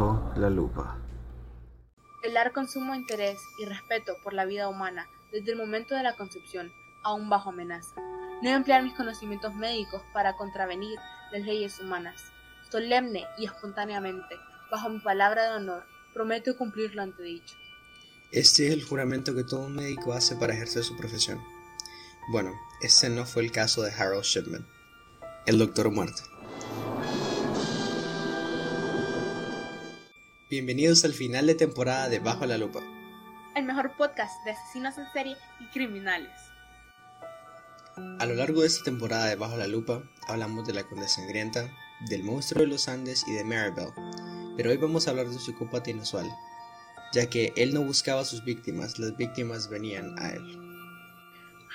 Bajo la lupa. El dar con sumo interés y respeto por la vida humana desde el momento de la concepción, aún bajo amenaza. No emplear mis conocimientos médicos para contravenir las leyes humanas. Solemne y espontáneamente, bajo mi palabra de honor, prometo cumplir lo antedicho. Este es el juramento que todo médico hace para ejercer su profesión. Bueno, este no fue el caso de Harold Shipman, el doctor muerte. Bienvenidos al final de temporada de Bajo la Lupa. El mejor podcast de asesinos en serie y criminales. A lo largo de esta temporada de Bajo la Lupa hablamos de la Conde Sangrienta, del monstruo de los Andes y de Maribel, pero hoy vamos a hablar de un psicópata inusual, ya que él no buscaba a sus víctimas, las víctimas venían a él.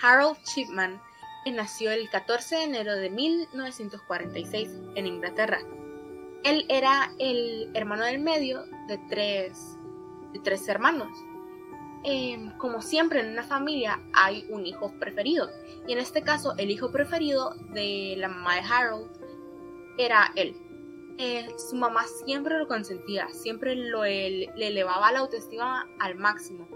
Harold Chipman nació el 14 de enero de 1946 en Inglaterra. Él era el hermano del medio de tres, de tres hermanos. Em, como siempre en una familia hay un hijo preferido y en este caso el hijo preferido de la mamá de Harold era él. Eh, su mamá siempre lo consentía, siempre lo, le elevaba la autoestima al máximo.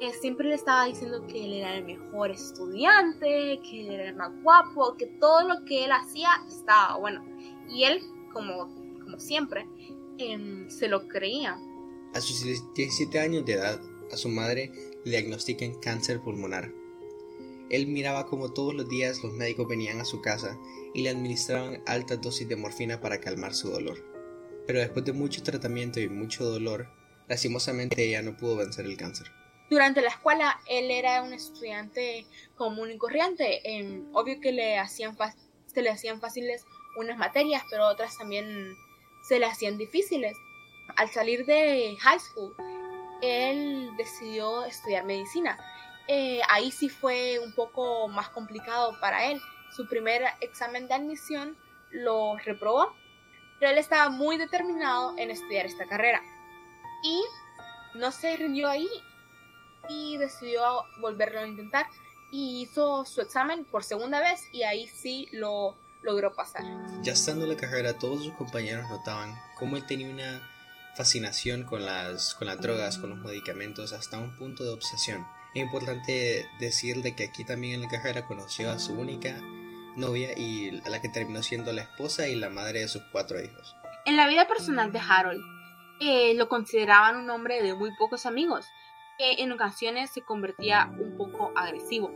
Eh, siempre le estaba diciendo que él era el mejor estudiante, que él era el más guapo, que todo lo que él hacía estaba bueno. Y él, como, como siempre, em, se lo creía. A sus 17 años de edad, a su madre le diagnostican cáncer pulmonar. Él miraba como todos los días los médicos venían a su casa y le administraban altas dosis de morfina para calmar su dolor. Pero después de mucho tratamiento y mucho dolor, lastimosamente ella no pudo vencer el cáncer. Durante la escuela él era un estudiante común y corriente. obvio que le hacían se le hacían fáciles unas materias, pero otras también se le hacían difíciles. Al salir de high school, él decidió estudiar medicina. Eh, ahí sí fue un poco más complicado para él. Su primer examen de admisión lo reprobó, pero él estaba muy determinado en estudiar esta carrera. Y no se rindió ahí y decidió volverlo a intentar y hizo su examen por segunda vez y ahí sí lo logró pasar. Ya estando en la carrera, todos sus compañeros notaban cómo él tenía una fascinación con las, con las drogas, con los medicamentos, hasta un punto de obsesión. Es importante decir de que aquí también en la carrera conoció a su única novia y a la que terminó siendo la esposa y la madre de sus cuatro hijos. En la vida personal de Harold, eh, lo consideraban un hombre de muy pocos amigos, que en ocasiones se convertía un poco agresivo.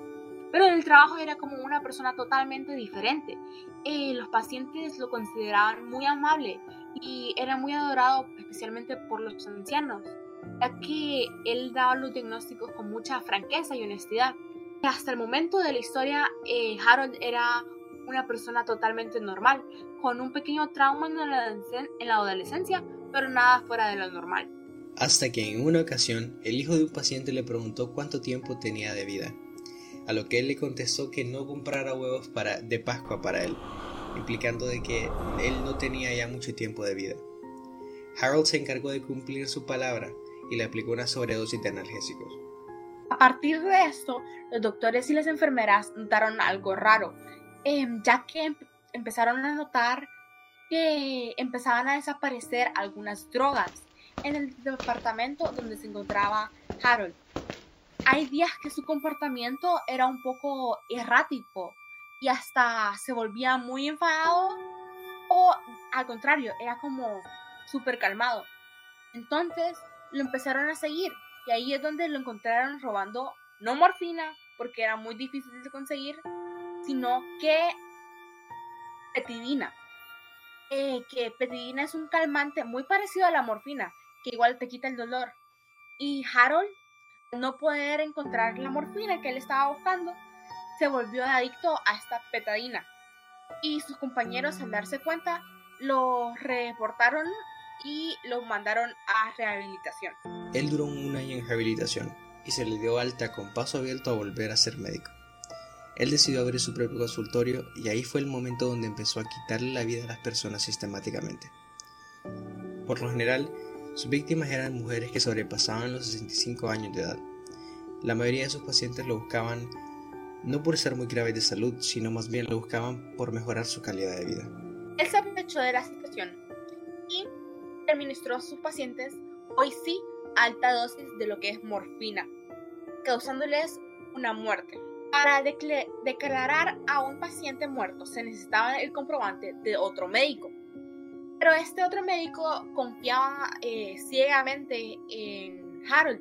Pero en el trabajo era como una persona totalmente diferente. Eh, los pacientes lo consideraban muy amable y era muy adorado especialmente por los ancianos, ya que él daba los diagnósticos con mucha franqueza y honestidad. Hasta el momento de la historia, eh, Harold era una persona totalmente normal, con un pequeño trauma en la, en la adolescencia, pero nada fuera de lo normal. Hasta que en una ocasión el hijo de un paciente le preguntó cuánto tiempo tenía de vida, a lo que él le contestó que no comprara huevos para, de Pascua para él, implicando de que él no tenía ya mucho tiempo de vida. Harold se encargó de cumplir su palabra y le aplicó una sobredosis de analgésicos. A partir de esto, los doctores y las enfermeras notaron algo raro, em, ya que empezaron a notar que empezaban a desaparecer algunas drogas en el departamento donde se encontraba Harold. Hay días que su comportamiento era un poco errático y hasta se volvía muy enfadado o al contrario, era como súper calmado. Entonces lo empezaron a seguir y ahí es donde lo encontraron robando no morfina, porque era muy difícil de conseguir, sino que petidina. Eh, que petidina es un calmante muy parecido a la morfina, que igual te quita el dolor. Y Harold, no poder encontrar la morfina que él estaba buscando, se volvió adicto a esta petadina. Y sus compañeros, al darse cuenta, lo reportaron y lo mandaron a rehabilitación. Él duró un año en rehabilitación y se le dio alta con paso abierto a volver a ser médico. Él decidió abrir su propio consultorio y ahí fue el momento donde empezó a quitarle la vida a las personas sistemáticamente. Por lo general, sus víctimas eran mujeres que sobrepasaban los 65 años de edad. La mayoría de sus pacientes lo buscaban no por ser muy graves de salud, sino más bien lo buscaban por mejorar su calidad de vida. Él se aprovechó de la situación y administró a sus pacientes, hoy sí, alta dosis de lo que es morfina, causándoles una muerte. Para declarar a un paciente muerto se necesitaba el comprobante de otro médico. Pero este otro médico confiaba eh, ciegamente en Harold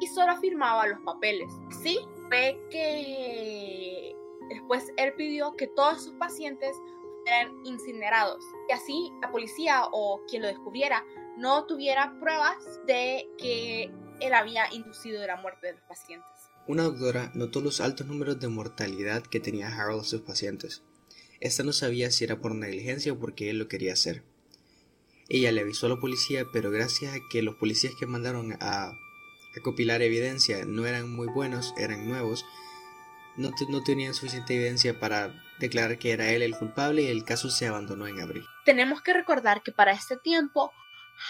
y solo firmaba los papeles. Sí, fue que después él pidió que todos sus pacientes fueran incinerados y así la policía o quien lo descubriera no tuviera pruebas de que él había inducido la muerte de los pacientes. Una doctora notó los altos números de mortalidad que tenía Harold a sus pacientes. Esta no sabía si era por negligencia o porque él lo quería hacer. Ella le avisó a la policía, pero gracias a que los policías que mandaron a recopilar evidencia no eran muy buenos, eran nuevos, no, no, tenían suficiente evidencia para declarar que era él el culpable y el caso se abandonó en abril. Tenemos que recordar que para este tiempo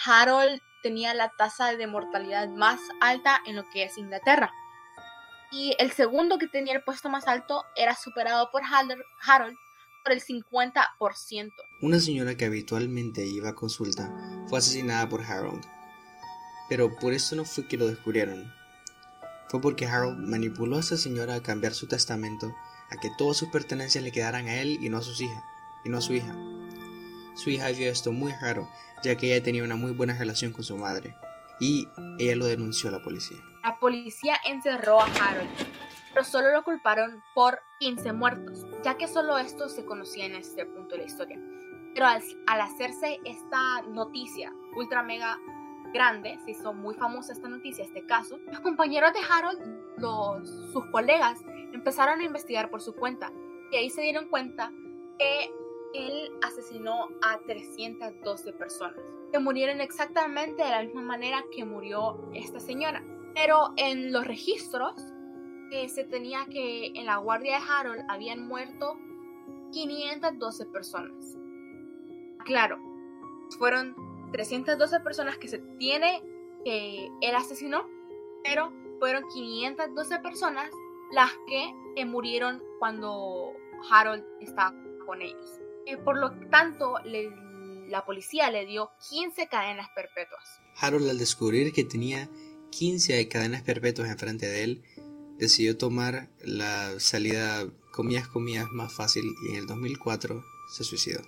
Harold tenía la tasa de mortalidad más alta en lo que es Inglaterra y el segundo que tenía el puesto más alto era superado por Harold por el 50%. Una señora que habitualmente iba a consulta fue asesinada por Harold. Pero por eso no fue que lo descubrieron. Fue porque Harold manipuló a esa señora a cambiar su testamento a que todas sus pertenencias le quedaran a él y no a sus hijas, y no a su hija. Su hija vio esto muy raro, ya que ella tenía una muy buena relación con su madre, y ella lo denunció a la policía. La policía encerró a Harold, pero solo lo culparon por 15 muertos, ya que solo esto se conocía en este punto de la historia. Pero al, hacerse esta noticia ultra mega grande, se hizo muy famosa esta noticia, este caso, los compañeros de Harold, los, sus colegas, empezaron a investigar por su cuenta y ahí se dieron cuenta que él asesinó a 312 personas, que murieron exactamente de la misma manera que murió esta señora. Pero en los registros se tenía que en la guardia de Harold habían muerto 512 personas. Claro, fueron 312 personas que se tiene que él asesinó, pero fueron 512 personas las que eh, murieron cuando Harold estaba con ellos. Eh, por lo tanto, la policía le dio 15 cadenas perpetuas. Harold al descubrir que tenía 15 cadenas perpetuas enfrente de él, decidió tomar la salida comillas comillas más fácil y en el 2004 se suicidó.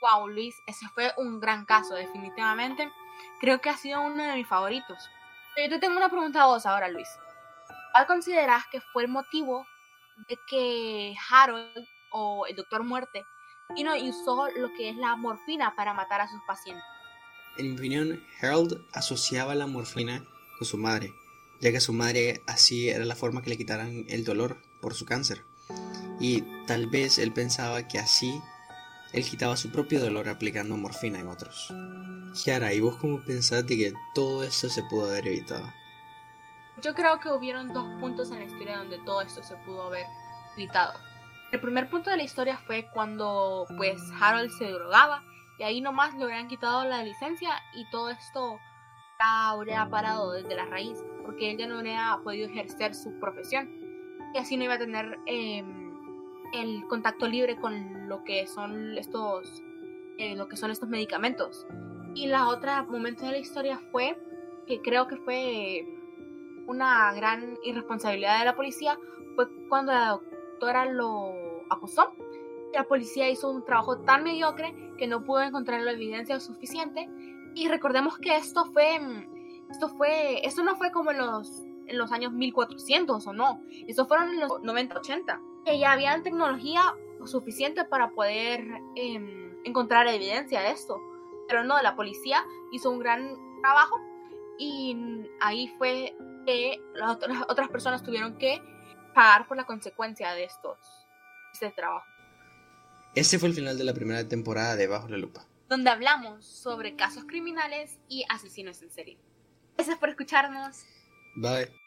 Wow, Luis, ese fue un gran caso, definitivamente. Creo que ha sido uno de mis favoritos. Pero yo te tengo una pregunta a vos ahora, Luis. ¿Cuál consideras que fue el motivo de que Harold o el Doctor Muerte vino y usó lo que es la morfina para matar a sus pacientes? En mi opinión, Harold asociaba la morfina su madre, ya que su madre así era la forma que le quitaran el dolor por su cáncer. Y tal vez él pensaba que así él quitaba su propio dolor aplicando morfina en otros. Kiara, ¿y vos cómo pensaste que todo esto se pudo haber evitado? Yo creo que hubieron dos puntos en la historia donde todo esto se pudo haber evitado. El primer punto de la historia fue cuando pues Harold se drogaba y ahí nomás le hubieran quitado la licencia y todo esto habría parado desde la raíz, porque él ya no habría podido ejercer su profesión y así no iba a tener em, el contacto libre con lo que son estos, eh, lo que son estos medicamentos. Y la otra momento de la historia fue que creo que fue una gran irresponsabilidad de la policía fue cuando la doctora lo acusó. La policía hizo un trabajo tan mediocre que no pudo encontrar la evidencia suficiente y recordemos que esto fue, mm, esto fue, esto no fue como en los, en los años 1400 o no, esto fueron en los 90-80, que ya había tecnología suficiente para poder em, encontrar evidencia de esto. Pero no, la policía hizo un gran trabajo y ahí fue que las otras personas tuvieron que pagar por la consecuencia de estos, este trabajo. Este fue el final de la primera temporada de Bajo la Lupa donde hablamos sobre casos criminales y asesinos en serie. Gracias por escucharnos. Bye.